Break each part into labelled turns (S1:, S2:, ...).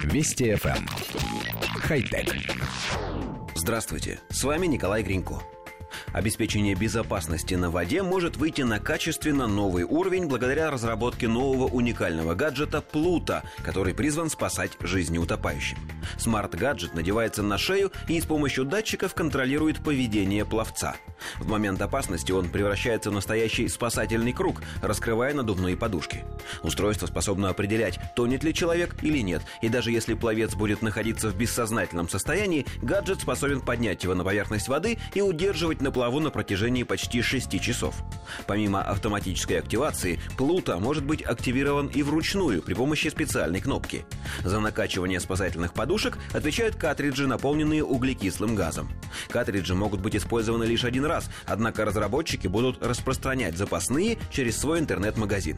S1: Вести FM. Эм. Хай-тек.
S2: Здравствуйте, с вами Николай Гринько. Обеспечение безопасности на воде может выйти на качественно новый уровень благодаря разработке нового уникального гаджета Плута, который призван спасать жизни утопающим. Смарт-гаджет надевается на шею и с помощью датчиков контролирует поведение пловца. В момент опасности он превращается в настоящий спасательный круг, раскрывая надувные подушки. Устройство способно определять, тонет ли человек или нет, и даже если пловец будет находиться в бессознательном состоянии, гаджет способен поднять его на поверхность воды и удерживать на плаву на протяжении почти 6 часов. Помимо автоматической активации, Плута может быть активирован и вручную при помощи специальной кнопки. За накачивание спасательных подушек отвечают картриджи, наполненные углекислым газом. Картриджи могут быть использованы лишь один раз, однако разработчики будут распространять запасные через свой интернет-магазин.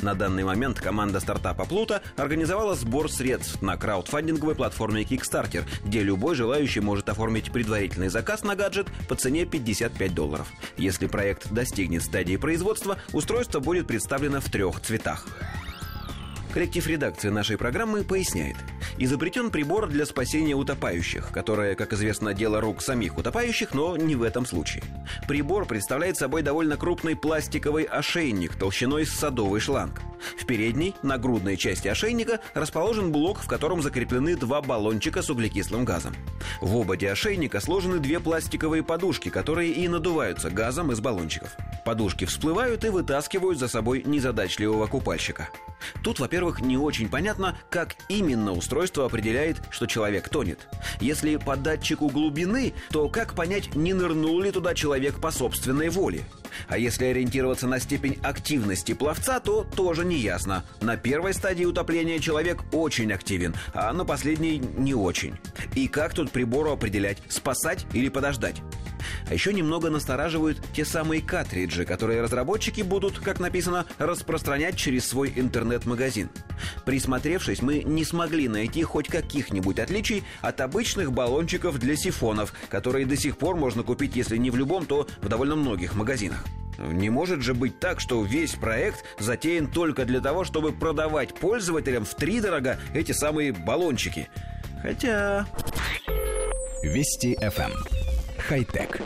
S2: На данный момент команда стартапа Плута организовала сбор средств на краудфандинговой платформе Kickstarter, где любой желающий может оформить предварительный заказ на гаджет по цене 55 долларов. Если проект достигнет стадии производства, устройство будет представлено в трех цветах. Коллектив редакции нашей программы поясняет. Изобретен прибор для спасения утопающих, которое, как известно, дело рук самих утопающих, но не в этом случае. Прибор представляет собой довольно крупный пластиковый ошейник толщиной с садовый шланг. В передней, на грудной части ошейника, расположен блок, в котором закреплены два баллончика с углекислым газом. В ободе ошейника сложены две пластиковые подушки, которые и надуваются газом из баллончиков. Подушки всплывают и вытаскивают за собой незадачливого купальщика. Тут, во-первых, не очень понятно, как именно устройство определяет, что человек тонет. Если по датчику глубины, то как понять, не нырнул ли туда человек по собственной воле? А если ориентироваться на степень активности пловца, то тоже не ясно. На первой стадии утопления человек очень активен, а на последней не очень. И как тут прибору определять, спасать или подождать? А еще немного настораживают те самые картриджи, которые разработчики будут, как написано, распространять через свой интернет-магазин. Присмотревшись, мы не смогли найти хоть каких-нибудь отличий от обычных баллончиков для сифонов, которые до сих пор можно купить, если не в любом, то в довольно многих магазинах. Не может же быть так, что весь проект затеян только для того, чтобы продавать пользователям в три дорога эти самые баллончики. Хотя...
S1: Вести FM хай-тек.